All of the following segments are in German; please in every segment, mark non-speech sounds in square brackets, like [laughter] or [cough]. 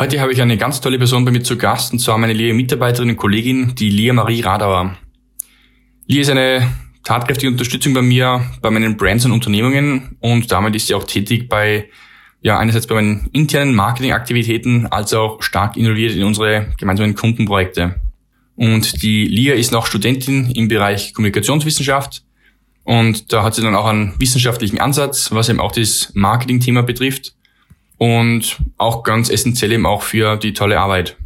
Heute habe ich eine ganz tolle Person bei mir zu Gast, und zwar meine liebe Mitarbeiterin und Kollegin, die Lia Marie Radauer. Lia ist eine tatkräftige Unterstützung bei mir, bei meinen Brands und Unternehmungen und damit ist sie auch tätig bei, ja, einerseits bei meinen internen Marketingaktivitäten, als auch stark involviert in unsere gemeinsamen Kundenprojekte. Und die Lia ist noch Studentin im Bereich Kommunikationswissenschaft und da hat sie dann auch einen wissenschaftlichen Ansatz, was eben auch das Marketing-Thema betrifft und auch ganz essentiell eben auch für die tolle Arbeit.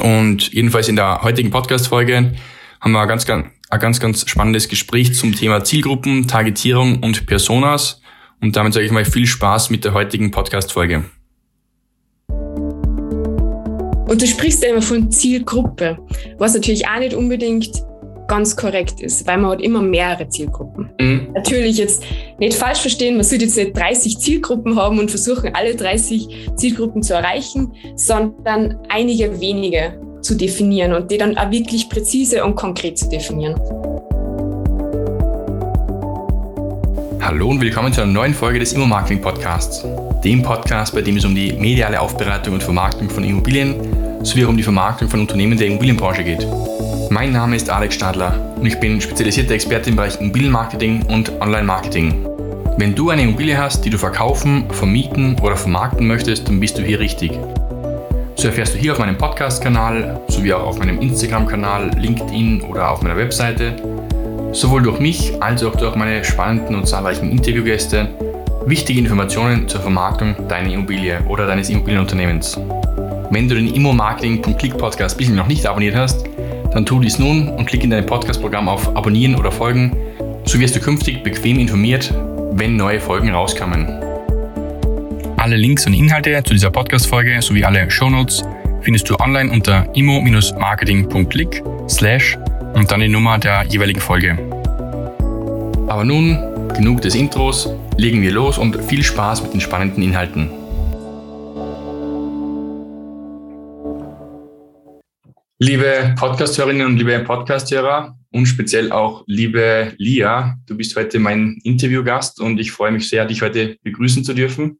Und jedenfalls in der heutigen Podcast-Folge haben wir ein ganz, ganz, ein ganz, ganz spannendes Gespräch zum Thema Zielgruppen, Targetierung und Personas. Und damit sage ich mal viel Spaß mit der heutigen Podcast-Folge. Und du sprichst ja immer von Zielgruppe, was natürlich auch nicht unbedingt ganz korrekt ist, weil man hat immer mehrere Zielgruppen. Mhm. Natürlich jetzt nicht falsch verstehen, man sollte jetzt nicht 30 Zielgruppen haben und versuchen, alle 30 Zielgruppen zu erreichen, sondern einige wenige zu definieren und die dann auch wirklich präzise und konkret zu definieren. Hallo und willkommen zu einer neuen Folge des Immo-Marketing Podcasts, dem Podcast, bei dem es um die mediale Aufbereitung und Vermarktung von Immobilien sowie auch um die Vermarktung von Unternehmen der Immobilienbranche geht. Mein Name ist Alex Stadler und ich bin spezialisierter Experte im Bereich Immobilienmarketing und Online-Marketing. Wenn du eine Immobilie hast, die du verkaufen, vermieten oder vermarkten möchtest, dann bist du hier richtig. So erfährst du hier auf meinem Podcast-Kanal sowie auch auf meinem Instagram-Kanal, LinkedIn oder auf meiner Webseite, sowohl durch mich als auch durch meine spannenden und zahlreichen Interviewgäste, wichtige Informationen zur Vermarktung deiner Immobilie oder deines Immobilienunternehmens. Wenn du den Immo-Marketing.click Podcast bisher noch nicht abonniert hast, dann tu dies nun und klick in dein Podcast-Programm auf Abonnieren oder Folgen. So wirst du künftig bequem informiert, wenn neue Folgen rauskommen. Alle Links und Inhalte zu dieser Podcast-Folge sowie alle Shownotes findest du online unter immo-marketing.click slash und dann die Nummer der jeweiligen Folge. Aber nun, genug des Intros, legen wir los und viel Spaß mit den spannenden Inhalten. Liebe Podcasthörerinnen und liebe Podcasthörer und speziell auch liebe Lia, du bist heute mein Interviewgast und ich freue mich sehr, dich heute begrüßen zu dürfen.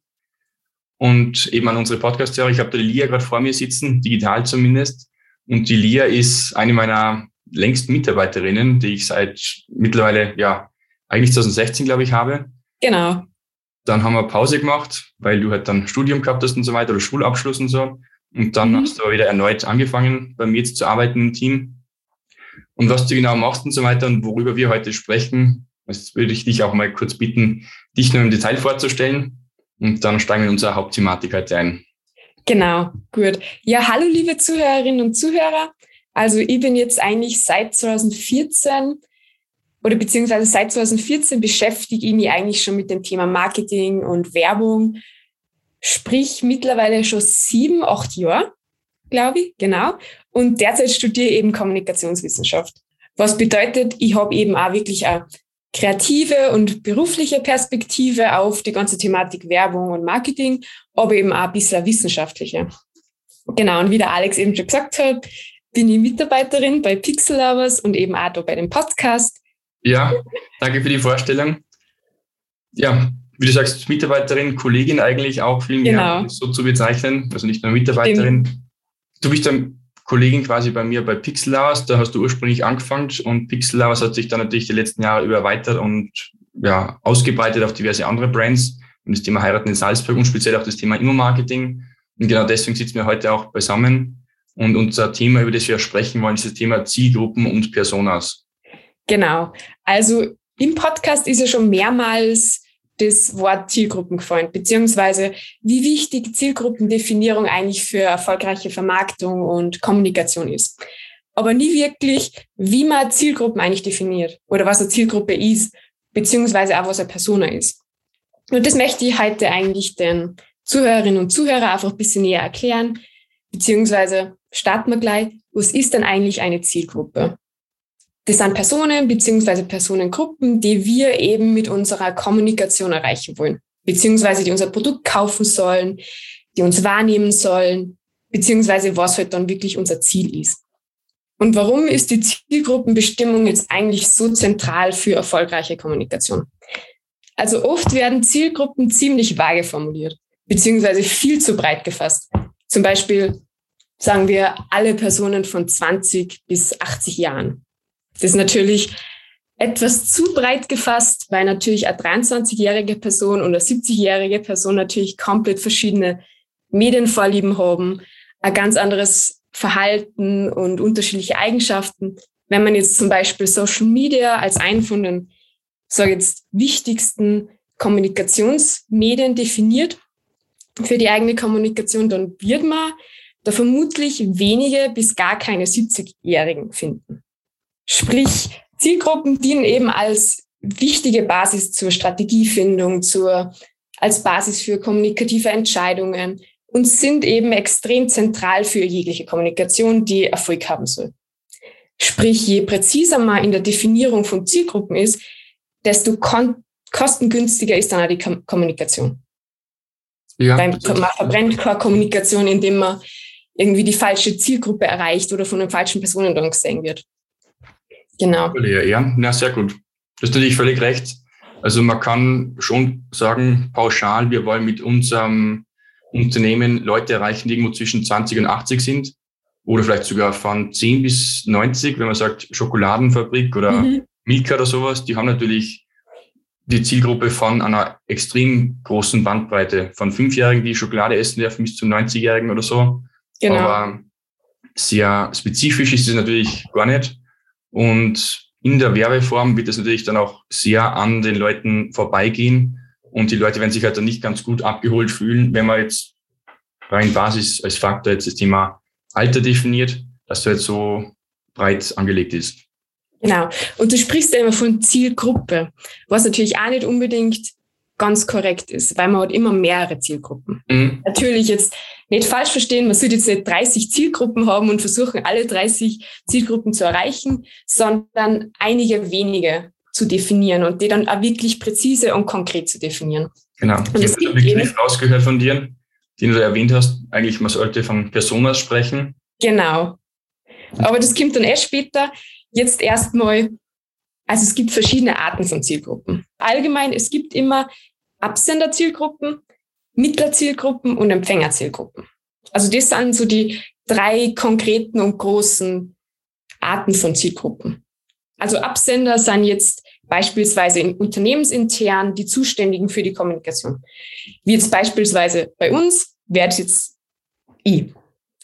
Und eben an unsere Podcasthörer, ich habe da die Lia gerade vor mir sitzen, digital zumindest. Und die Lia ist eine meiner längsten Mitarbeiterinnen, die ich seit mittlerweile, ja, eigentlich 2016, glaube ich, habe. Genau. Dann haben wir Pause gemacht, weil du halt dann Studium gehabt hast und so weiter oder Schulabschluss und so. Und dann mhm. hast du aber wieder erneut angefangen, bei mir jetzt zu arbeiten im Team. Und was du genau machst und so weiter und worüber wir heute sprechen, das würde ich dich auch mal kurz bitten, dich nur im Detail vorzustellen. Und dann steigen wir in unsere Hauptthematik heute ein. Genau, gut. Ja, hallo liebe Zuhörerinnen und Zuhörer. Also ich bin jetzt eigentlich seit 2014 oder beziehungsweise seit 2014 beschäftige ich mich eigentlich schon mit dem Thema Marketing und Werbung sprich mittlerweile schon sieben, acht Jahre, glaube ich, genau. Und derzeit studiere ich eben Kommunikationswissenschaft. Was bedeutet, ich habe eben auch wirklich eine kreative und berufliche Perspektive auf die ganze Thematik Werbung und Marketing, aber eben auch ein bisschen wissenschaftliche. Genau, und wie der Alex eben schon gesagt hat, bin ich Mitarbeiterin bei Pixel Lovers und eben auch da bei dem Podcast. Ja, danke für die Vorstellung. Ja, wie du sagst, Mitarbeiterin, Kollegin eigentlich auch viel mehr genau. so zu bezeichnen, also nicht nur Mitarbeiterin. Stimmt. Du bist dann Kollegin quasi bei mir bei Pixel Hours, da hast du ursprünglich angefangen und Pixel Hours hat sich dann natürlich die letzten Jahre über erweitert und ja, ausgebreitet auf diverse andere Brands und das Thema Heiraten in Salzburg und speziell auch das Thema Immo-Marketing. Und genau deswegen sitzen wir heute auch beisammen. Und unser Thema, über das wir sprechen wollen, ist das Thema Zielgruppen und Personas. Genau. Also im Podcast ist ja schon mehrmals das Wort Zielgruppen gefallen, beziehungsweise wie wichtig Zielgruppendefinierung eigentlich für erfolgreiche Vermarktung und Kommunikation ist. Aber nie wirklich, wie man Zielgruppen eigentlich definiert oder was eine Zielgruppe ist, beziehungsweise auch was eine Persona ist. Und das möchte ich heute eigentlich den Zuhörerinnen und Zuhörern einfach ein bisschen näher erklären, beziehungsweise starten wir gleich, was ist denn eigentlich eine Zielgruppe? Das sind Personen beziehungsweise Personengruppen, die wir eben mit unserer Kommunikation erreichen wollen, beziehungsweise die unser Produkt kaufen sollen, die uns wahrnehmen sollen, beziehungsweise was halt dann wirklich unser Ziel ist. Und warum ist die Zielgruppenbestimmung jetzt eigentlich so zentral für erfolgreiche Kommunikation? Also oft werden Zielgruppen ziemlich vage formuliert, beziehungsweise viel zu breit gefasst. zum Beispiel sagen wir alle Personen von 20 bis 80 Jahren. Das ist natürlich etwas zu breit gefasst, weil natürlich eine 23-jährige Person und eine 70-jährige Person natürlich komplett verschiedene Medienvorlieben haben, ein ganz anderes Verhalten und unterschiedliche Eigenschaften. Wenn man jetzt zum Beispiel Social Media als einen von den, sage jetzt, wichtigsten Kommunikationsmedien definiert für die eigene Kommunikation, dann wird man da vermutlich wenige bis gar keine 70-Jährigen finden. Sprich, Zielgruppen dienen eben als wichtige Basis zur Strategiefindung, zur, als Basis für kommunikative Entscheidungen und sind eben extrem zentral für jegliche Kommunikation, die Erfolg haben soll. Sprich, je präziser man in der Definierung von Zielgruppen ist, desto kostengünstiger ist dann auch die Kommunikation. Ja, Weil man verbrennt keine Kommunikation, indem man irgendwie die falsche Zielgruppe erreicht oder von den falschen Personen dann gesehen wird. Genau. Ja, na, sehr gut. Du hast natürlich völlig recht. Also man kann schon sagen, pauschal, wir wollen mit unserem Unternehmen Leute erreichen, die irgendwo zwischen 20 und 80 sind. Oder vielleicht sogar von 10 bis 90, wenn man sagt Schokoladenfabrik oder mhm. Milka oder sowas. Die haben natürlich die Zielgruppe von einer extrem großen Bandbreite. Von Fünfjährigen, die Schokolade essen dürfen, bis zu 90-Jährigen oder so. Genau. Aber sehr spezifisch ist es natürlich gar nicht. Und in der Werbeform wird es natürlich dann auch sehr an den Leuten vorbeigehen. Und die Leute werden sich halt dann nicht ganz gut abgeholt fühlen, wenn man jetzt rein Basis als Faktor jetzt das Thema Alter definiert, dass das halt so breit angelegt ist. Genau. Und du sprichst ja immer von Zielgruppe, was natürlich auch nicht unbedingt ganz korrekt ist, weil man hat immer mehrere Zielgruppen. Mhm. Natürlich jetzt nicht falsch verstehen, man sollte jetzt nicht 30 Zielgruppen haben und versuchen, alle 30 Zielgruppen zu erreichen, sondern einige wenige zu definieren und die dann auch wirklich präzise und konkret zu definieren. Genau. Und ich habe einen Begriff rausgehört von dir, den du erwähnt hast. Eigentlich, man sollte von Personas sprechen. Genau. Aber das kommt dann erst später. Jetzt erstmal also es gibt verschiedene Arten von Zielgruppen. Allgemein, es gibt immer Absenderzielgruppen, Mittlerzielgruppen und Empfängerzielgruppen. Also das sind so die drei konkreten und großen Arten von Zielgruppen. Also Absender sind jetzt beispielsweise in unternehmensintern die Zuständigen für die Kommunikation. Wie jetzt beispielsweise bei uns wäre es jetzt ich.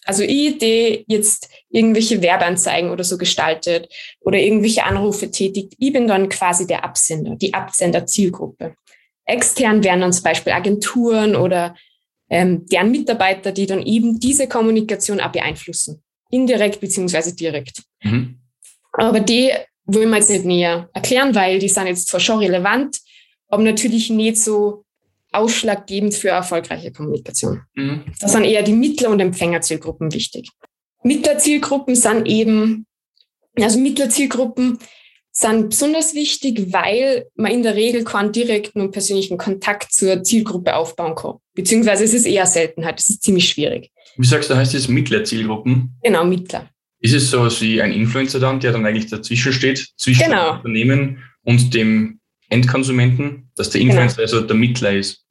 Also ich, die jetzt irgendwelche Werbeanzeigen oder so gestaltet oder irgendwelche Anrufe tätigt, ich bin dann quasi der Absender, die Absenderzielgruppe. Extern wären dann zum Beispiel Agenturen oder ähm, deren Mitarbeiter, die dann eben diese Kommunikation auch beeinflussen. Indirekt beziehungsweise direkt. Mhm. Aber die wollen wir jetzt nicht näher erklären, weil die sind jetzt zwar schon relevant, aber natürlich nicht so ausschlaggebend für erfolgreiche Kommunikation. Mhm. Das sind eher die Mittler- und Empfängerzielgruppen wichtig. Mittlerzielgruppen sind eben, also Mittlerzielgruppen sind besonders wichtig, weil man in der Regel keinen direkten und persönlichen Kontakt zur Zielgruppe aufbauen kann. Beziehungsweise es ist eher Seltenheit, es ist ziemlich schwierig. Wie sagst du, heißt das Mittlerzielgruppen? Genau, Mittler. Ist es so wie ein Influencer dann, der dann eigentlich dazwischen steht, zwischen genau. dem Unternehmen und dem Endkonsumenten, dass der Influencer genau. also der Mittler ist.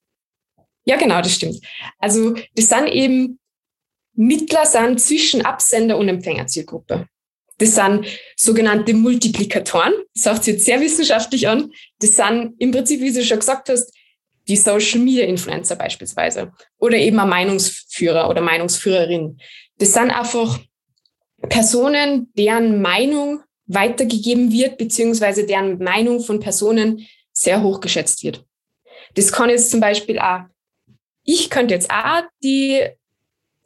Ja, genau, das stimmt. Also das sind eben Mittler sind zwischen Absender und Empfängerzielgruppe. Das sind sogenannte Multiplikatoren. Das sagt sich jetzt sehr wissenschaftlich an. Das sind im Prinzip, wie du schon gesagt hast, die Social Media Influencer beispielsweise. Oder eben ein Meinungsführer oder Meinungsführerin. Das sind einfach Personen, deren Meinung weitergegeben wird, beziehungsweise deren Meinung von Personen sehr hoch geschätzt wird. Das kann jetzt zum Beispiel auch, ich könnte jetzt auch die,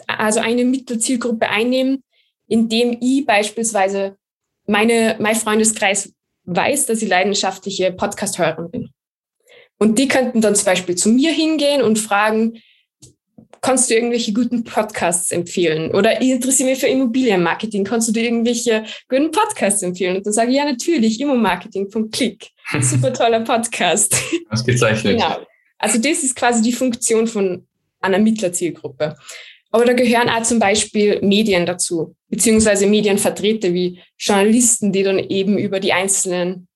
also eine Mittelzielgruppe einnehmen, indem ich beispielsweise meine, mein Freundeskreis weiß, dass ich leidenschaftliche Podcast-Hörerin bin. Und die könnten dann zum Beispiel zu mir hingehen und fragen, kannst du irgendwelche guten Podcasts empfehlen? Oder ich interessiere mich für Immobilienmarketing, kannst du dir irgendwelche guten Podcasts empfehlen? Und dann sage ich, ja, natürlich, Immomarketing.click. [laughs] Super toller Podcast. Ausgezeichnet. genau. Also das ist quasi die Funktion von einer Mittlerzielgruppe. Aber da gehören auch zum Beispiel Medien dazu, beziehungsweise Medienvertreter wie Journalisten, die dann eben über die einzelnen,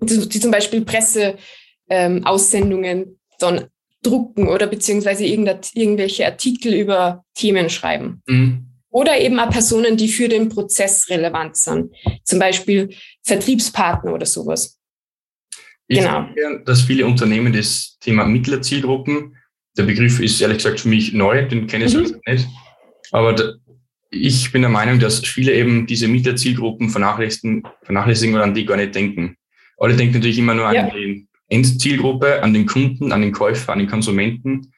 die, die zum Beispiel Presseaussendungen ähm, dann drucken oder beziehungsweise irgendwelche Artikel über Themen schreiben. Mhm. Oder eben auch Personen, die für den Prozess relevant sind. Zum Beispiel Vertriebspartner oder sowas. Ich genau. denke, dass viele Unternehmen das Thema Mittlerzielgruppen, der Begriff ist ehrlich gesagt für mich neu, den kenne ich mhm. nicht. Aber da, ich bin der Meinung, dass viele eben diese Mittlerzielgruppen vernachlässigen, vernachlässigen oder an die gar nicht denken. Alle denken natürlich immer nur ja. an die Endzielgruppe, an den Kunden, an den Käufer, an den Konsumenten.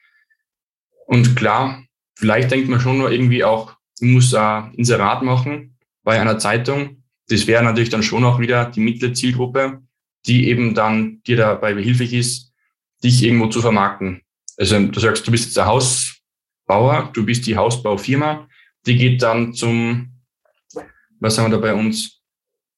Und klar, vielleicht denkt man schon nur irgendwie auch, ich muss ein Inserat machen bei einer Zeitung. Das wäre natürlich dann schon auch wieder die mittlere Zielgruppe, die eben dann dir dabei behilflich ist, dich irgendwo zu vermarkten. Also du sagst, du bist jetzt der Hausbauer, du bist die Hausbaufirma, die geht dann zum, was sagen wir da bei uns,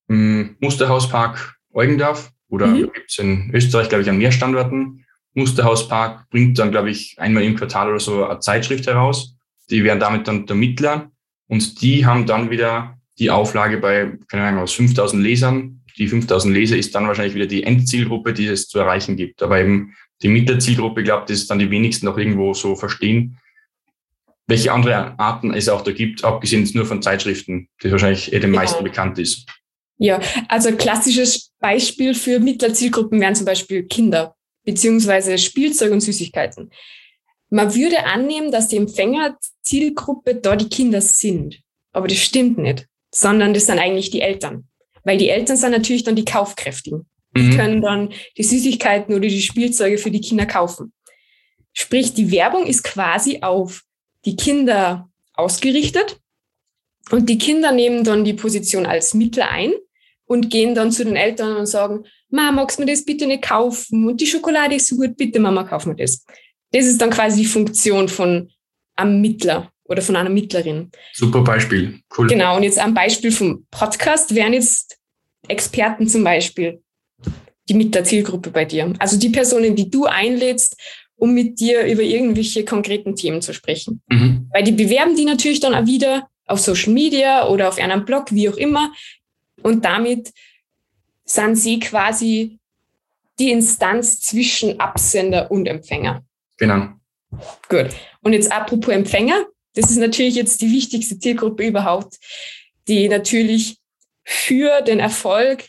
hm, Musterhauspark Eugendorf oder mhm. gibt es in Österreich, glaube ich, an mehr Standorten. Musterhauspark bringt dann, glaube ich, einmal im Quartal oder so eine Zeitschrift heraus. Die wären damit dann der Mittler und die haben dann wieder die Auflage bei, keine Ahnung, aus 5000 Lesern. Die 5000 Leser ist dann wahrscheinlich wieder die Endzielgruppe, die es zu erreichen gibt. Aber eben die Mittelzielgruppe, ich glaube, das ist dann die wenigsten noch irgendwo so verstehen, welche andere Arten es auch da gibt, abgesehen nur von Zeitschriften, die wahrscheinlich eh den genau. meisten bekannt ist. Ja, also klassisches Beispiel für Mittlerzielgruppen wären zum Beispiel Kinder beziehungsweise Spielzeug und Süßigkeiten. Man würde annehmen, dass die Empfängerzielgruppe da die Kinder sind. Aber das stimmt nicht, sondern das sind eigentlich die Eltern. Weil die Eltern sind natürlich dann die Kaufkräftigen. Die mhm. können dann die Süßigkeiten oder die Spielzeuge für die Kinder kaufen. Sprich, die Werbung ist quasi auf die Kinder ausgerichtet und die Kinder nehmen dann die Position als Mittler ein und gehen dann zu den Eltern und sagen, Mama, magst du mir das bitte nicht kaufen? Und die Schokolade ist so gut, bitte Mama, kauf mir das. Das ist dann quasi die Funktion von einem Mittler oder von einer Mittlerin. Super Beispiel, cool. Genau, und jetzt am Beispiel vom Podcast wären jetzt Experten zum Beispiel die Mittlerzielgruppe bei dir. Also die Personen, die du einlädst, um mit dir über irgendwelche konkreten Themen zu sprechen. Mhm. Weil die bewerben die natürlich dann auch wieder auf Social Media oder auf einem Blog, wie auch immer. Und damit sind sie quasi die Instanz zwischen Absender und Empfänger. Genau. Gut. Und jetzt apropos Empfänger, das ist natürlich jetzt die wichtigste Zielgruppe überhaupt, die natürlich für den Erfolg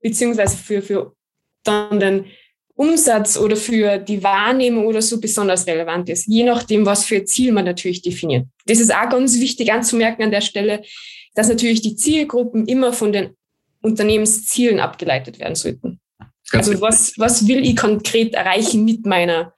beziehungsweise für, für dann den Umsatz oder für die Wahrnehmung oder so besonders relevant ist, je nachdem, was für Ziel man natürlich definiert. Das ist auch ganz wichtig anzumerken an der Stelle, dass natürlich die Zielgruppen immer von den Unternehmenszielen abgeleitet werden sollten. Ganz also was, was will ich konkret erreichen mit meiner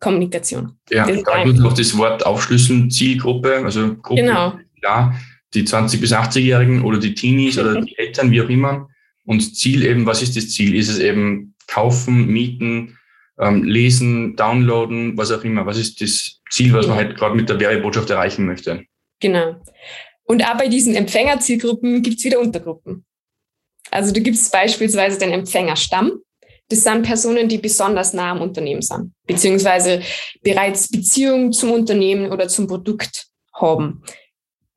Kommunikation? Ja, da muss noch das Wort aufschlüsseln, Zielgruppe, also Gruppe, genau. klar, die 20- bis 80-Jährigen oder die Teenies oder die [laughs] Eltern, wie auch immer. Und Ziel eben, was ist das Ziel? Ist es eben kaufen, mieten, ähm, lesen, downloaden, was auch immer? Was ist das Ziel, was man halt gerade mit der Werbebotschaft erreichen möchte? Genau. Und auch bei diesen Empfängerzielgruppen gibt es wieder Untergruppen. Also du gibst beispielsweise den Empfängerstamm. Das sind Personen, die besonders nah am Unternehmen sind, beziehungsweise bereits Beziehungen zum Unternehmen oder zum Produkt haben.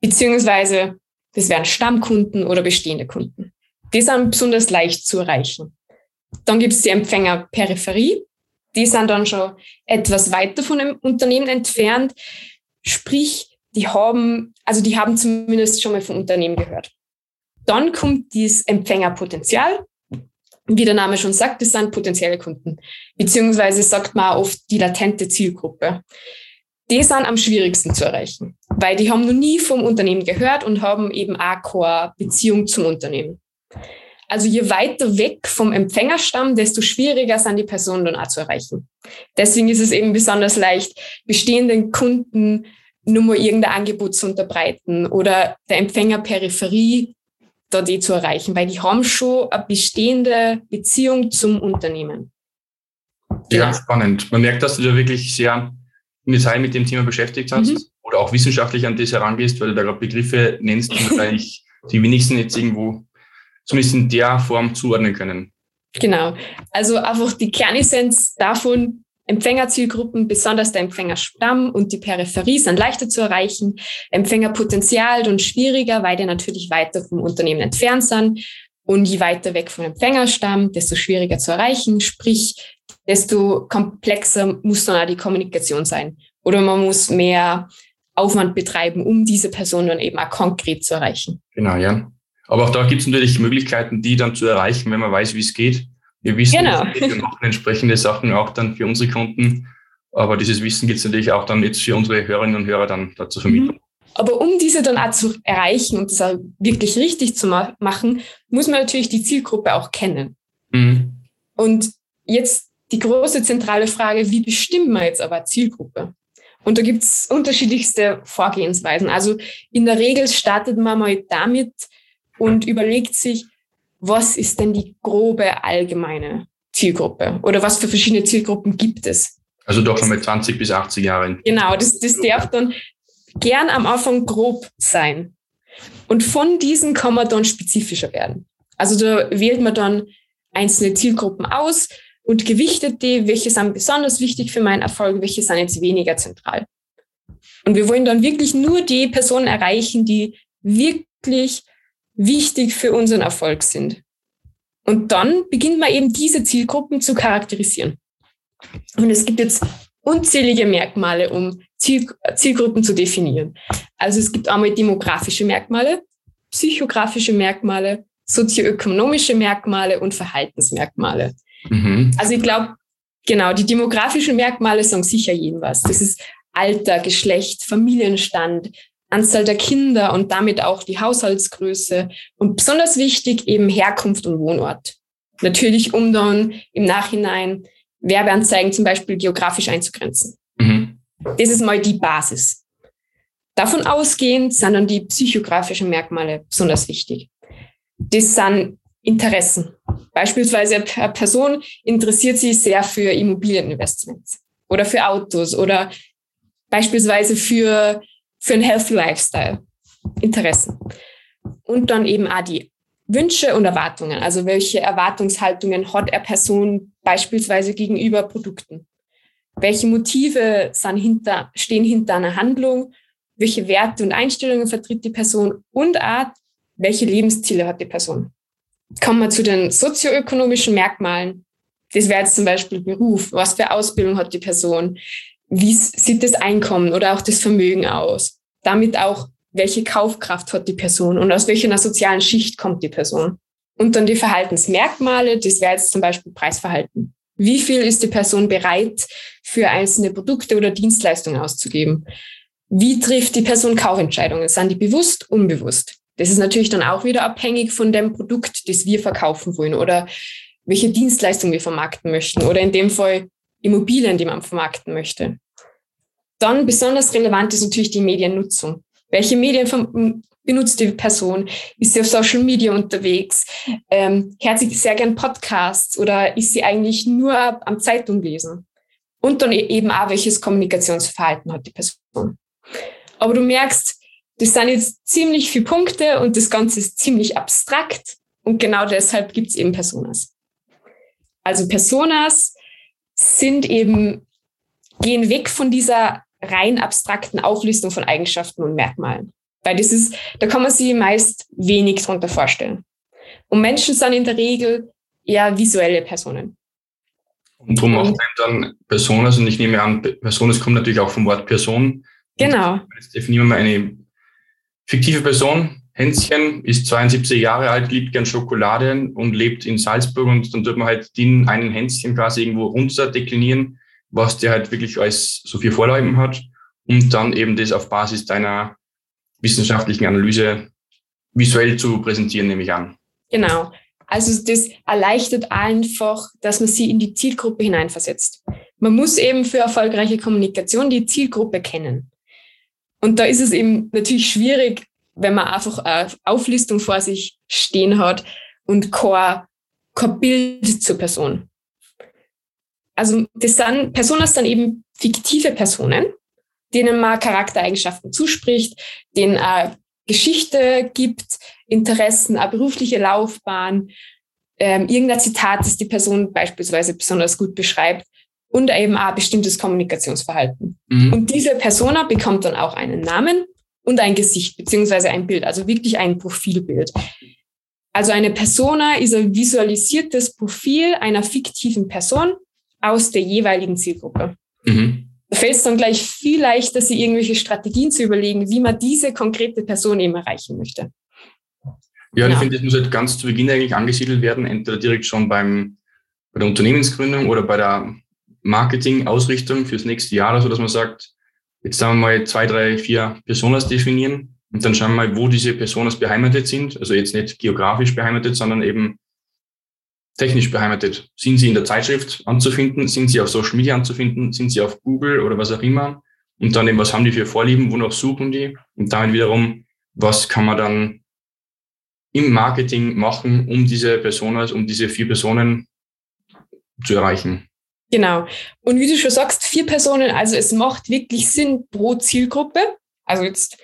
Beziehungsweise das wären Stammkunden oder bestehende Kunden. Die sind besonders leicht zu erreichen. Dann gibt es die Empfängerperipherie. Die sind dann schon etwas weiter von dem Unternehmen entfernt. Sprich, die haben, also die haben zumindest schon mal vom Unternehmen gehört. Dann kommt dieses Empfängerpotenzial. Wie der Name schon sagt, das sind potenzielle Kunden. Beziehungsweise sagt man oft die latente Zielgruppe. Die sind am schwierigsten zu erreichen, weil die haben noch nie vom Unternehmen gehört und haben eben auch keine Beziehung zum Unternehmen. Also je weiter weg vom Empfängerstamm, desto schwieriger sind die Personen dann auch zu erreichen. Deswegen ist es eben besonders leicht, bestehenden Kunden nur mal irgendein Angebot zu unterbreiten oder der Empfängerperipherie dort eh zu erreichen, weil die haben schon eine bestehende Beziehung zum Unternehmen. Ja, spannend. Man merkt, dass du da wirklich sehr im Detail mit dem Thema beschäftigt hast mhm. oder auch wissenschaftlich an das herangehst, weil du da gerade Begriffe nennst, die wahrscheinlich die wenigsten jetzt irgendwo zumindest in der Form zuordnen können. Genau. Also einfach die Kernessenz davon, Empfängerzielgruppen, besonders der Empfängerstamm und die Peripherie sind leichter zu erreichen. Empfängerpotenzial und schwieriger, weil die natürlich weiter vom Unternehmen entfernt sind. Und je weiter weg vom Empfänger stammt, desto schwieriger zu erreichen. Sprich, desto komplexer muss dann auch die Kommunikation sein. Oder man muss mehr Aufwand betreiben, um diese Person dann eben auch konkret zu erreichen. Genau, ja. Aber auch da gibt es natürlich Möglichkeiten, die dann zu erreichen, wenn man weiß, wie es geht. Wir wissen, genau. wir machen entsprechende Sachen auch dann für unsere Kunden. Aber dieses Wissen gibt es natürlich auch dann jetzt für unsere Hörerinnen und Hörer dann dazu vermitteln. Mhm. Aber um diese dann auch zu erreichen und das auch wirklich richtig zu ma machen, muss man natürlich die Zielgruppe auch kennen. Mhm. Und jetzt die große zentrale Frage, wie bestimmt man jetzt aber Zielgruppe? Und da gibt es unterschiedlichste Vorgehensweisen. Also in der Regel startet man mal damit und überlegt sich, was ist denn die grobe allgemeine Zielgruppe oder was für verschiedene Zielgruppen gibt es? Also doch schon mit 20 bis 80 Jahren. Genau, das, das darf dann gern am Anfang grob sein. Und von diesen kann man dann spezifischer werden. Also da wählt man dann einzelne Zielgruppen aus und gewichtet die, welche sind besonders wichtig für meinen Erfolg, welche sind jetzt weniger zentral. Und wir wollen dann wirklich nur die Personen erreichen, die wirklich wichtig für unseren Erfolg sind. Und dann beginnt man eben diese Zielgruppen zu charakterisieren. Und es gibt jetzt unzählige Merkmale, um Ziel, Zielgruppen zu definieren. Also es gibt einmal demografische Merkmale, psychografische Merkmale, sozioökonomische Merkmale und Verhaltensmerkmale. Mhm. Also ich glaube, genau, die demografischen Merkmale sagen sicher jedem was. Das ist Alter, Geschlecht, Familienstand, Anzahl der Kinder und damit auch die Haushaltsgröße und besonders wichtig eben Herkunft und Wohnort. Natürlich, um dann im Nachhinein Werbeanzeigen zum Beispiel geografisch einzugrenzen. Mhm. Das ist mal die Basis. Davon ausgehend sind dann die psychografischen Merkmale besonders wichtig. Das sind Interessen. Beispielsweise eine Person interessiert sich sehr für Immobilieninvestments oder für Autos oder beispielsweise für, für einen Healthy Lifestyle. Interessen. Und dann eben auch die Wünsche und Erwartungen. Also welche Erwartungshaltungen hat eine Person beispielsweise gegenüber Produkten? Welche Motive sind hinter, stehen hinter einer Handlung? Welche Werte und Einstellungen vertritt die Person? Und auch, welche Lebensziele hat die Person? Kommen wir zu den sozioökonomischen Merkmalen. Das wäre jetzt zum Beispiel Beruf. Was für Ausbildung hat die Person? Wie sieht das Einkommen oder auch das Vermögen aus? Damit auch welche Kaufkraft hat die Person und aus welcher sozialen Schicht kommt die Person. Und dann die Verhaltensmerkmale, das wäre jetzt zum Beispiel Preisverhalten. Wie viel ist die Person bereit, für einzelne Produkte oder Dienstleistungen auszugeben? Wie trifft die Person Kaufentscheidungen? Sind die bewusst, unbewusst? Das ist natürlich dann auch wieder abhängig von dem Produkt, das wir verkaufen wollen oder welche Dienstleistung wir vermarkten möchten oder in dem Fall Immobilien, die man vermarkten möchte. Dann besonders relevant ist natürlich die Mediennutzung. Welche Medien benutzt die Person? Ist sie auf Social Media unterwegs? Ähm, hört sie sehr gern Podcasts oder ist sie eigentlich nur am Zeitung lesen? Und dann e-, eben auch, welches Kommunikationsverhalten hat die Person. Aber du merkst, das sind jetzt ziemlich viele Punkte und das Ganze ist ziemlich abstrakt und genau deshalb gibt es eben Personas. Also Personas sind eben, gehen weg von dieser rein abstrakten Auflistung von Eigenschaften und Merkmalen. Weil das ist, da kann man sich meist wenig drunter vorstellen. Und Menschen sind in der Regel eher visuelle Personen. Und darum macht dann Personas, und ich nehme an, Personas kommt natürlich auch vom Wort Person. Genau. Jetzt definieren wir mal eine fiktive Person. Hänschen ist 72 Jahre alt, liebt gern Schokolade und lebt in Salzburg und dann tut man halt den einen Hänschen quasi irgendwo runter deklinieren was dir halt wirklich als so viel Vorleiben hat und dann eben das auf Basis deiner wissenschaftlichen Analyse visuell zu präsentieren, nehme ich an. Genau. Also das erleichtert einfach, dass man sie in die Zielgruppe hineinversetzt. Man muss eben für erfolgreiche Kommunikation die Zielgruppe kennen. Und da ist es eben natürlich schwierig, wenn man einfach eine Auflistung vor sich stehen hat und kein, kein Bild zur Person also das sind Personen sind eben fiktive Personen, denen man Charaktereigenschaften zuspricht, denen eine Geschichte gibt, Interessen, eine berufliche Laufbahn, ähm, irgendein Zitat, das die Person beispielsweise besonders gut beschreibt und eben auch ein bestimmtes Kommunikationsverhalten. Mhm. Und diese Persona bekommt dann auch einen Namen und ein Gesicht beziehungsweise ein Bild, also wirklich ein Profilbild. Also eine Persona ist ein visualisiertes Profil einer fiktiven Person aus der jeweiligen Zielgruppe. Mhm. Da fällt es dann gleich viel leichter, sich irgendwelche Strategien zu überlegen, wie man diese konkrete Person eben erreichen möchte. Ja, genau. ich finde, das muss halt ganz zu Beginn eigentlich angesiedelt werden, entweder direkt schon beim, bei der Unternehmensgründung oder bei der Marketing-Ausrichtung fürs nächste Jahr, also dass man sagt, jetzt sagen wir mal zwei, drei, vier Personas definieren und dann schauen wir mal, wo diese Personas beheimatet sind. Also jetzt nicht geografisch beheimatet, sondern eben technisch beheimatet. Sind sie in der Zeitschrift anzufinden? Sind sie auf Social Media anzufinden? Sind sie auf Google oder was auch immer? Und dann eben, was haben die für Vorlieben? Wonach suchen die? Und damit wiederum, was kann man dann im Marketing machen, um diese Personas, um diese vier Personen zu erreichen? Genau. Und wie du schon sagst, vier Personen, also es macht wirklich Sinn pro Zielgruppe. Also jetzt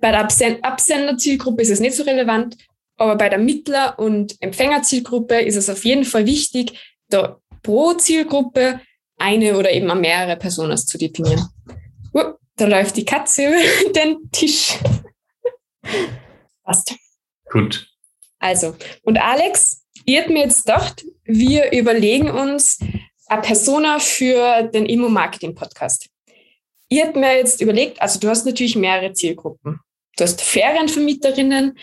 bei der Absender-Zielgruppe ist es nicht so relevant, aber bei der Mittler- und Empfängerzielgruppe ist es auf jeden Fall wichtig, da pro Zielgruppe eine oder eben mehrere Personen zu definieren. Uh, da läuft die Katze [laughs] über den Tisch. Passt. Gut. Also, und Alex, ihr habt mir jetzt gedacht, wir überlegen uns eine Persona für den Immo-Marketing-Podcast. Ihr habt mir jetzt überlegt, also du hast natürlich mehrere Zielgruppen. Du hast Ferienvermieterinnen,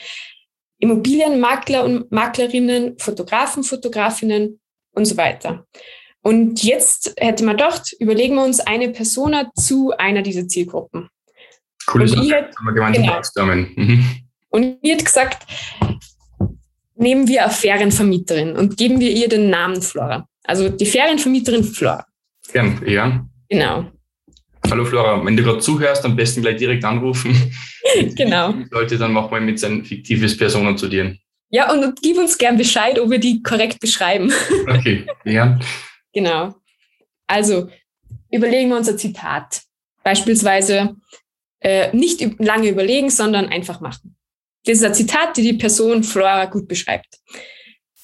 Immobilienmakler und Maklerinnen, Fotografen, Fotografinnen und so weiter. Und jetzt hätte man gedacht, überlegen wir uns eine Persona zu einer dieser Zielgruppen. Coole Sache, hätte, wir gemeinsam genau. Mhm. Und ihr habt gesagt, nehmen wir eine Ferienvermieterin und geben wir ihr den Namen Flora. Also die Ferienvermieterin Flora. Gern, ja. Genau. Hallo Flora, wenn du gerade zuhörst, am besten gleich direkt anrufen. [laughs] Genau. Leute, dann machen wir mit seinen fiktives Personen zu dir. Ja, und gib uns gern Bescheid, ob wir die korrekt beschreiben. [laughs] Okay, ja. genau. Also, überlegen wir uns ein Zitat. Beispielsweise äh, nicht lange überlegen, sondern einfach machen. Das ist ein Zitat, die die Person Flora gut beschreibt.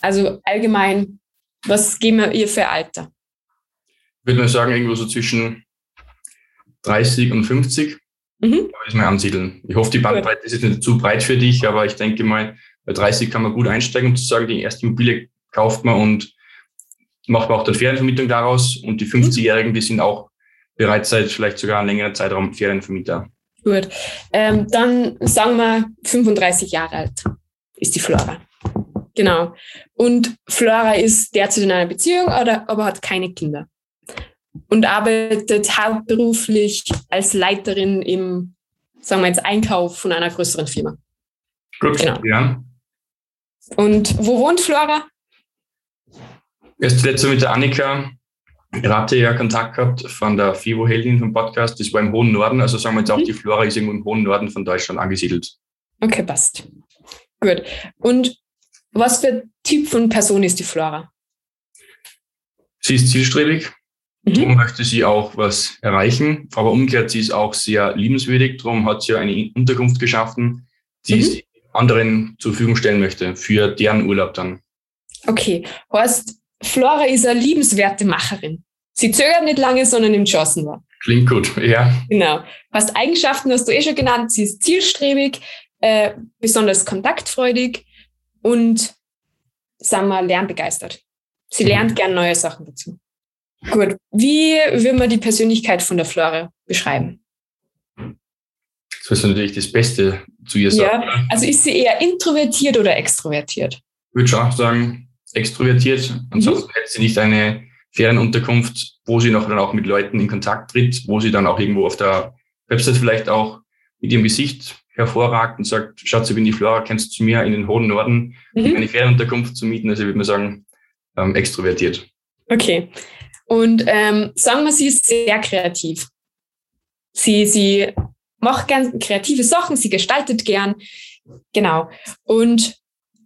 Also allgemein, was geben wir ihr für Alter? Ich würde mal sagen, irgendwo so zwischen 30 und 50. Mhm. Da ist mal ansiedeln. Ich hoffe, die Bandbreite ist jetzt nicht zu breit für dich, aber ich denke mal, bei 30 kann man gut einsteigen, um zu sagen, die erste Immobilie kauft man und macht man auch dann Ferienvermietung daraus. Und die 50-Jährigen, die sind auch bereits seit vielleicht sogar einem längeren Zeitraum Ferienvermieter. Gut. Ähm, dann sagen wir 35 Jahre alt ist die Flora. Genau. Und Flora ist derzeit in einer Beziehung, oder, aber hat keine Kinder und arbeitet hauptberuflich als Leiterin im, sagen wir jetzt, Einkauf von einer größeren Firma. Gut, genau. ja. Und wo wohnt Flora? Erst letzte mit der Annika Ratte ja Kontakt gehabt von der FIVO-Heldin vom Podcast. Das war im hohen Norden. Also sagen wir jetzt auch, mhm. die Flora ist irgendwo im hohen Norden von Deutschland angesiedelt. Okay, passt. Gut. Und was für Typ von Person ist die Flora? Sie ist zielstrebig, Mhm. Darum möchte sie auch was erreichen, aber umgekehrt, sie ist auch sehr liebenswürdig. Darum hat sie eine Unterkunft geschaffen, die mhm. sie anderen zur Verfügung stellen möchte, für deren Urlaub dann. Okay, heißt, Flora ist eine liebenswerte Macherin. Sie zögert nicht lange, sondern nimmt Chancen wahr. Klingt gut, [laughs] ja. Genau. Hast Eigenschaften hast du eh schon genannt. Sie ist zielstrebig, äh, besonders kontaktfreudig und, sagen wir, lernbegeistert. Sie mhm. lernt gern neue Sachen dazu. Gut. Wie will man die Persönlichkeit von der Flora beschreiben? Das ist natürlich das Beste zu ihr sagen. Ja, also ist sie eher introvertiert oder extrovertiert? Ich würde schon sagen, extrovertiert. Ansonsten mhm. hätte sie nicht eine Ferienunterkunft, wo sie noch dann auch mit Leuten in Kontakt tritt, wo sie dann auch irgendwo auf der Website vielleicht auch mit ihrem Gesicht hervorragt und sagt, Schatz, ich bin die Flora, kennst du zu mir in den hohen Norden, mhm. eine Ferienunterkunft zu mieten? Also ich würde mal sagen, ähm, extrovertiert. Okay. Und ähm, sagen wir, sie ist sehr kreativ. Sie, sie macht gern kreative Sachen, sie gestaltet gern. Genau. Und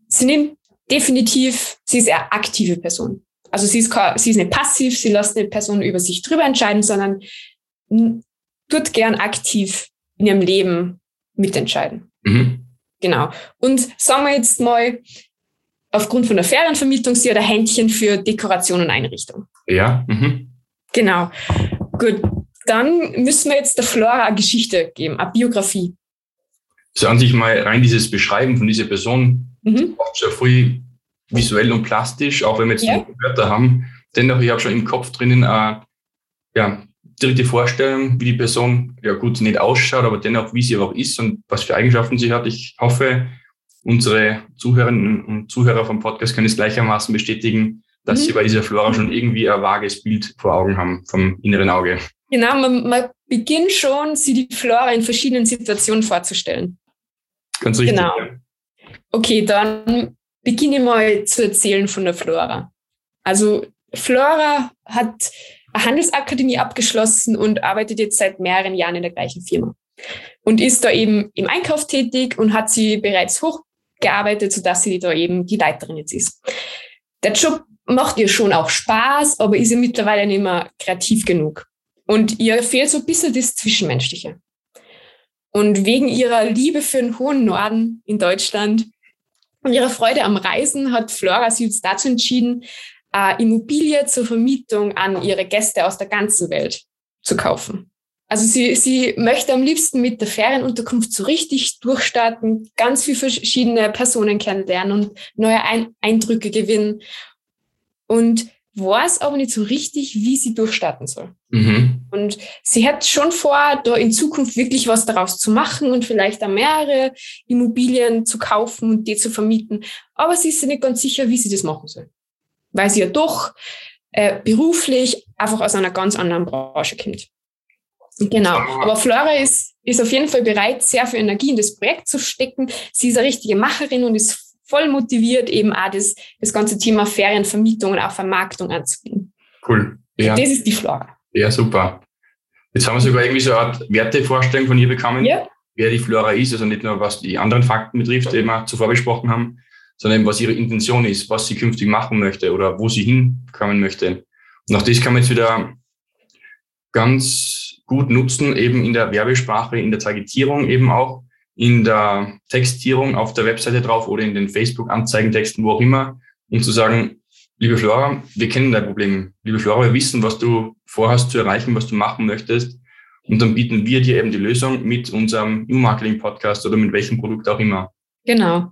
sie nimmt definitiv, sie ist eine aktive Person. Also sie ist, sie ist nicht passiv, sie lässt eine Person über sich drüber entscheiden, sondern tut gern aktiv in ihrem Leben mitentscheiden. Mhm. Genau. Und sagen wir jetzt mal, aufgrund von der Ferienvermietung sie hat ein Händchen für Dekoration und Einrichtung. Ja. Mhm. Genau. Gut. Dann müssen wir jetzt der Flora eine Geschichte geben, eine Biografie. So an sich mal rein dieses Beschreiben von dieser Person Mhm. Oft schon voll visuell und plastisch, auch wenn wir jetzt ja. Wörter haben. Dennoch, ich habe schon im Kopf drinnen eine ja, dritte Vorstellung, wie die Person, ja gut, nicht ausschaut, aber dennoch, wie sie auch ist und was für Eigenschaften sie hat. Ich hoffe, unsere Zuhörerinnen und Zuhörer vom Podcast können es gleichermaßen bestätigen, dass mhm. sie bei dieser Flora schon irgendwie ein vages Bild vor Augen haben vom inneren Auge. Genau, man, man beginnt schon, sie die Flora in verschiedenen Situationen vorzustellen. Ganz richtig. Genau. Okay, dann beginne ich mal zu erzählen von der Flora. Also Flora hat eine Handelsakademie abgeschlossen und arbeitet jetzt seit mehreren Jahren in der gleichen Firma. Und ist da eben im Einkauf tätig und hat sie bereits hochgearbeitet, sodass sie da eben die Leiterin jetzt ist. Der Job macht ihr schon auch Spaß, aber ist ihr mittlerweile nicht mehr kreativ genug. Und ihr fehlt so ein bisschen das Zwischenmenschliche. Und wegen ihrer Liebe für den hohen Norden in Deutschland und ihrer Freude am Reisen hat Flora sich jetzt dazu entschieden, äh, Immobilie zur Vermietung an ihre Gäste aus der ganzen Welt zu kaufen. Also sie, sie möchte am liebsten mit der Ferienunterkunft so richtig durchstarten, ganz viele verschiedene Personen kennenlernen und neue Ein Eindrücke gewinnen. Und weiß aber nicht so richtig, wie sie durchstarten soll. Mhm. Und sie hat schon vor, da in Zukunft wirklich was daraus zu machen und vielleicht auch mehrere Immobilien zu kaufen und die zu vermieten. Aber sie ist nicht ganz sicher, wie sie das machen soll. Weil sie ja doch äh, beruflich einfach aus einer ganz anderen Branche kommt. Genau. Aber Flora ist, ist auf jeden Fall bereit, sehr viel Energie in das Projekt zu stecken. Sie ist eine richtige Macherin und ist voll motiviert, eben auch das, das ganze Thema Ferienvermietung und auch Vermarktung anzubieten. Cool. Ja. Das ist die Flora. Ja, super. Jetzt haben wir sogar irgendwie so eine Art Wertevorstellung von ihr bekommen, ja. wer die Flora ist, also nicht nur was die anderen Fakten betrifft, die wir zuvor besprochen haben, sondern was ihre Intention ist, was sie künftig machen möchte oder wo sie hinkommen möchte. Und auch das kann man jetzt wieder ganz gut nutzen, eben in der Werbesprache, in der Targetierung eben auch, in der Textierung auf der Webseite drauf oder in den Facebook-Anzeigentexten, wo auch immer, um zu sagen, liebe Flora, wir kennen dein Problem. Liebe Flora, wir wissen, was du vorhast zu erreichen, was du machen möchtest. Und dann bieten wir dir eben die Lösung mit unserem E-Marketing-Podcast oder mit welchem Produkt auch immer. Genau.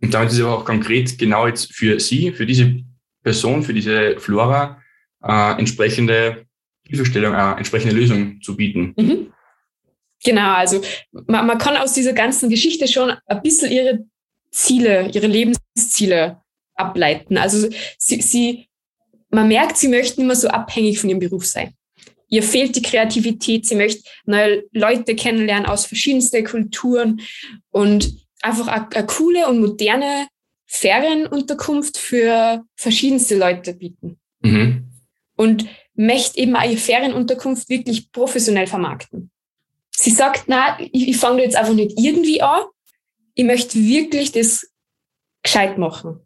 Und damit ist aber auch konkret genau jetzt für Sie, für diese Person, für diese Flora, äh, entsprechende Hilfestellung, äh, entsprechende Lösung zu bieten. Mhm. Genau, also man, man kann aus dieser ganzen Geschichte schon ein bisschen ihre Ziele, ihre Lebensziele ableiten. Also sie, sie, man merkt, sie möchten immer so abhängig von ihrem Beruf sein. Ihr fehlt die Kreativität, sie möchte neue Leute kennenlernen aus verschiedensten Kulturen und einfach eine, eine coole und moderne Ferienunterkunft für verschiedenste Leute bieten. Mhm. Und möchte eben ihre Ferienunterkunft wirklich professionell vermarkten sie sagt, na, ich, ich fange jetzt einfach nicht irgendwie an. Ich möchte wirklich das gescheit machen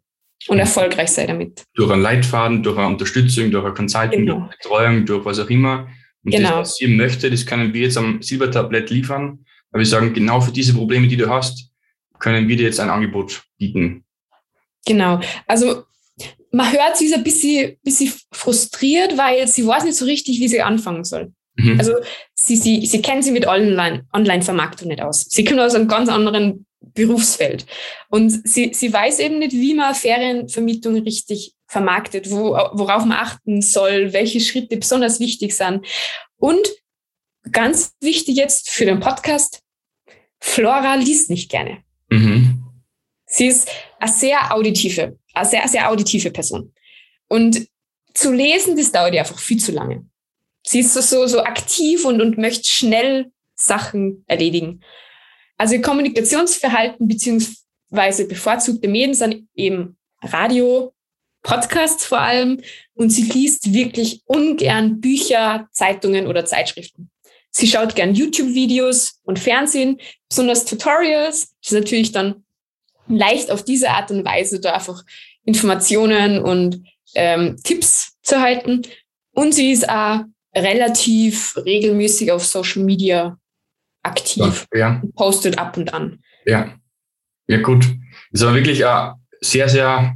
und erfolgreich sein damit. Durch einen Leitfaden, durch eine Unterstützung, durch eine Consulting, genau. durch Betreuung, durch was auch immer. Und genau. das, was sie möchte, das können wir jetzt am Silbertablett liefern. Aber wir sagen, genau für diese Probleme, die du hast, können wir dir jetzt ein Angebot bieten. Genau. Also man hört, sie ist ein bisschen, bisschen frustriert, weil sie weiß nicht so richtig, wie sie anfangen soll. Mhm. Also sie, sie, sie kennen sich mit Online-Vermarktung nicht aus. Sie kommen aus einem ganz anderen Berufsfeld. Und sie, sie weiß eben nicht, wie man Ferienvermietung richtig vermarktet, wo, worauf man achten soll, welche Schritte besonders wichtig sind. Und ganz wichtig jetzt für den Podcast, Flora liest nicht gerne. Mhm. Sie ist eine sehr auditive, eine sehr, sehr auditive Person. Und zu lesen, das dauert ja einfach viel zu lange sie ist so, so, so aktiv und, und möchte schnell Sachen erledigen. Also Kommunikationsverhalten beziehungsweise bevorzugte Medien sind eben Radio, Podcasts vor allem und sie liest wirklich ungern Bücher, Zeitungen oder Zeitschriften. Sie schaut gern YouTube-Videos und Fernsehen, besonders Tutorials. Das ist natürlich dann leicht auf diese Art und Weise da einfach Informationen und ähm, Tipps zu halten. Und sie ist auch relativ regelmäßig auf Social Media aktiv ja. und postet ab und an. Ja, ja gut. Das war wirklich eine sehr, sehr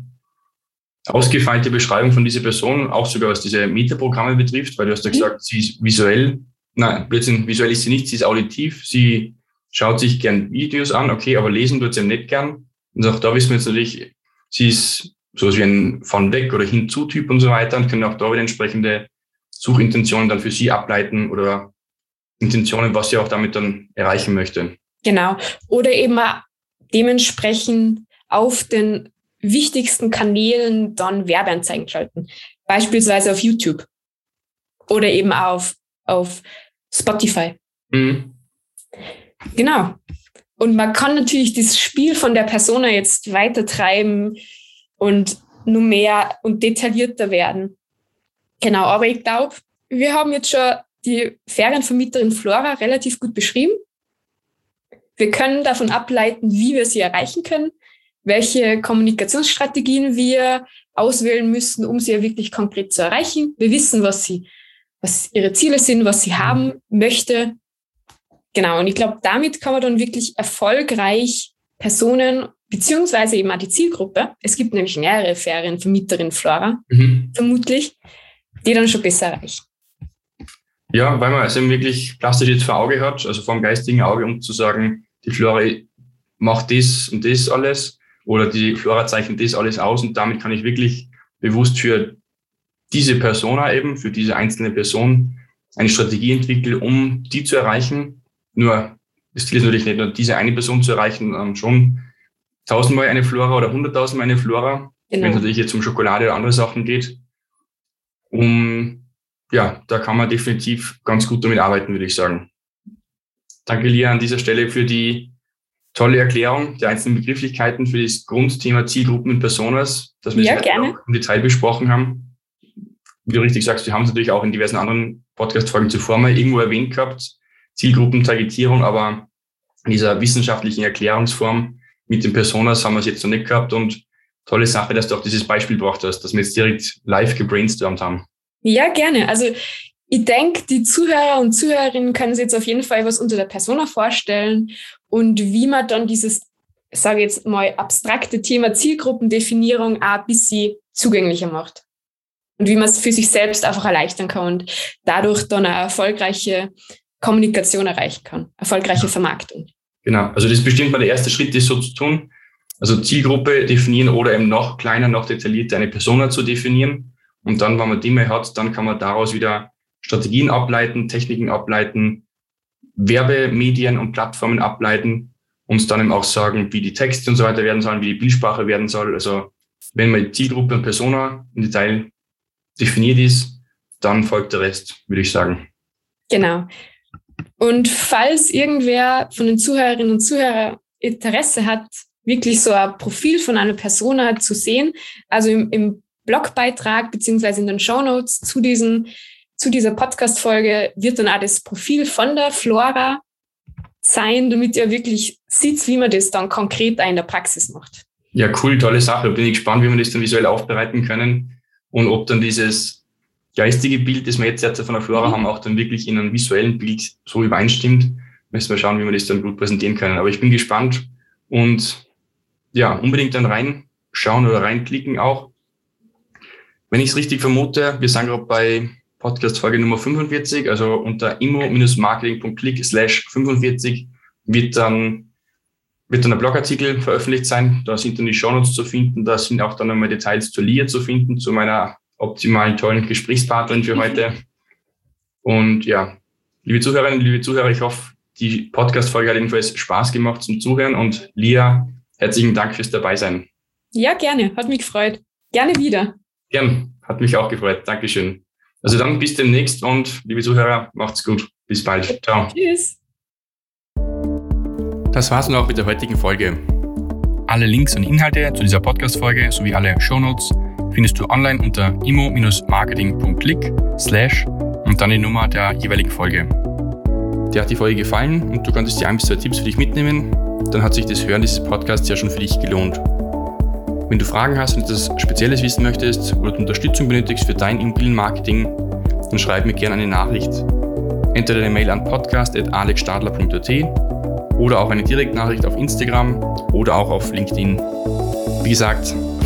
ausgefeilte Beschreibung von dieser Person, auch sogar was diese Mieterprogramme betrifft, weil du hast ja mhm. gesagt, sie ist visuell, nein, plötzlich visuell ist sie nicht, sie ist auditiv, sie schaut sich gern Videos an, okay, aber lesen tut sie nicht gern. Und auch da wissen wir jetzt natürlich, sie ist sowas wie ein von weg oder hinzu-Typ und so weiter und können auch da wieder entsprechende Suchintentionen dann für sie ableiten oder Intentionen, was sie auch damit dann erreichen möchte. Genau. Oder eben dementsprechend auf den wichtigsten Kanälen dann Werbeanzeigen schalten. Beispielsweise auf YouTube oder eben auf, auf Spotify. Mhm. Genau. Und man kann natürlich das Spiel von der Persona jetzt weiter treiben und nur mehr und detaillierter werden. Genau, aber ich glaube, wir haben jetzt schon die Ferienvermieterin Flora relativ gut beschrieben. Wir können davon ableiten, wie wir sie erreichen können, welche Kommunikationsstrategien wir auswählen müssen, um sie ja wirklich konkret zu erreichen. Wir wissen, was sie, was ihre Ziele sind, was sie haben möchte. Genau. Und ich glaube, damit kann man dann wirklich erfolgreich Personen beziehungsweise eben auch die Zielgruppe. Es gibt nämlich mehrere Ferienvermieterinnen Flora, mhm. vermutlich, die dann schon besser erreichen. Ja, weil man es eben wirklich plastisch jetzt vor Auge hat, also vor dem geistigen Auge, um zu sagen, die Flora macht das und das alles oder die Flora zeichnet das alles aus und damit kann ich wirklich bewusst für diese Persona eben, für diese einzelne Person eine Strategie entwickeln, um die zu erreichen. Nur das Ziel ist natürlich nicht nur diese eine Person zu erreichen, sondern schon tausendmal eine Flora oder hunderttausendmal eine Flora, genau. wenn es natürlich jetzt um Schokolade oder andere Sachen geht. Um, ja, da kann man definitiv ganz gut damit arbeiten, würde ich sagen. Danke, Lia, an dieser Stelle für die tolle Erklärung der einzelnen Begrifflichkeiten für das Grundthema Zielgruppen und Personas, das wir ja, gerne. im Detail besprochen haben. Wie du richtig sagst, wir haben es natürlich auch in diversen anderen Podcast-Folgen zuvor mal irgendwo erwähnt gehabt, Zielgruppen, Targetierung, aber in dieser wissenschaftlichen Erklärungsform mit den Personas haben wir es jetzt noch nicht gehabt und tolle Sache, dass du auch dieses Beispiel gebracht hast, dass wir jetzt direkt live gebrainstormt haben. Ja, gerne. Also ich denke, die Zuhörer und Zuhörerinnen können sich jetzt auf jeden Fall was unter der Persona vorstellen und wie man dann dieses, sage jetzt mal, abstrakte Thema Zielgruppendefinierung auch ein bisschen zugänglicher macht. Und wie man es für sich selbst einfach erleichtern kann und dadurch dann eine erfolgreiche Kommunikation erreichen kann, erfolgreiche Vermarktung. Genau, also das ist bestimmt mal der erste Schritt, das so zu tun. Also Zielgruppe definieren oder eben noch kleiner, noch detaillierter eine Persona zu definieren. Und dann, wenn man die mehr hat, dann kann man daraus wieder Strategien ableiten, Techniken ableiten, Werbemedien und Plattformen ableiten und dann eben auch sagen, wie die Texte und so weiter werden sollen, wie die Bildsprache werden soll. Also wenn man Zielgruppe und Persona im Detail definiert ist, dann folgt der Rest, würde ich sagen. Genau. Und falls irgendwer von den Zuhörerinnen und Zuhörern Interesse hat, wirklich so ein Profil von einer Persona zu sehen, also im, im Blogbeitrag beziehungsweise in den Show Notes zu, diesen, zu dieser Podcast-Folge wird dann auch das Profil von der Flora sein, damit ihr wirklich seht, wie man das dann konkret in der Praxis macht. Ja, cool, tolle Sache. Bin ich gespannt, wie wir das dann visuell aufbereiten können und ob dann dieses geistige Bild, das wir jetzt derzeit von der Flora mhm. haben, auch dann wirklich in einem visuellen Bild so übereinstimmt. Müssen wir schauen, wie wir das dann gut präsentieren können. Aber ich bin gespannt und ja, unbedingt dann reinschauen oder reinklicken auch. Wenn ich es richtig vermute, wir sind gerade bei Podcast-Folge Nummer 45, also unter immo-marketing.click slash 45 wird dann, wird dann ein Blogartikel veröffentlicht sein. Da sind dann die Shownotes zu finden, da sind auch dann nochmal Details zur LIA zu finden, zu meiner optimalen, tollen Gesprächspartnerin für heute. Und ja, liebe Zuhörerinnen, liebe Zuhörer, ich hoffe, die Podcast-Folge hat jedenfalls Spaß gemacht zum Zuhören. Und Lia, herzlichen Dank fürs Dabeisein. Ja, gerne. Hat mich gefreut. Gerne wieder. Gern. Hat mich auch gefreut. Dankeschön. Also dann bis demnächst und liebe Zuhörer, macht's gut. Bis bald. Ciao. Tschüss. Das war's nun auch mit der heutigen Folge. Alle Links und Inhalte zu dieser Podcast-Folge sowie alle Shownotes Notes findest du online unter immo-marketing.click slash und dann die Nummer der jeweiligen Folge. Dir hat die Folge gefallen und du konntest dir ein bis zwei Tipps für dich mitnehmen, dann hat sich das Hören dieses Podcasts ja schon für dich gelohnt. Wenn du Fragen hast und etwas Spezielles wissen möchtest oder Unterstützung benötigst für dein Immobilienmarketing, dann schreib mir gerne eine Nachricht. Entweder eine Mail an podcast.alexstadler.at oder auch eine Direktnachricht auf Instagram oder auch auf LinkedIn. Wie gesagt,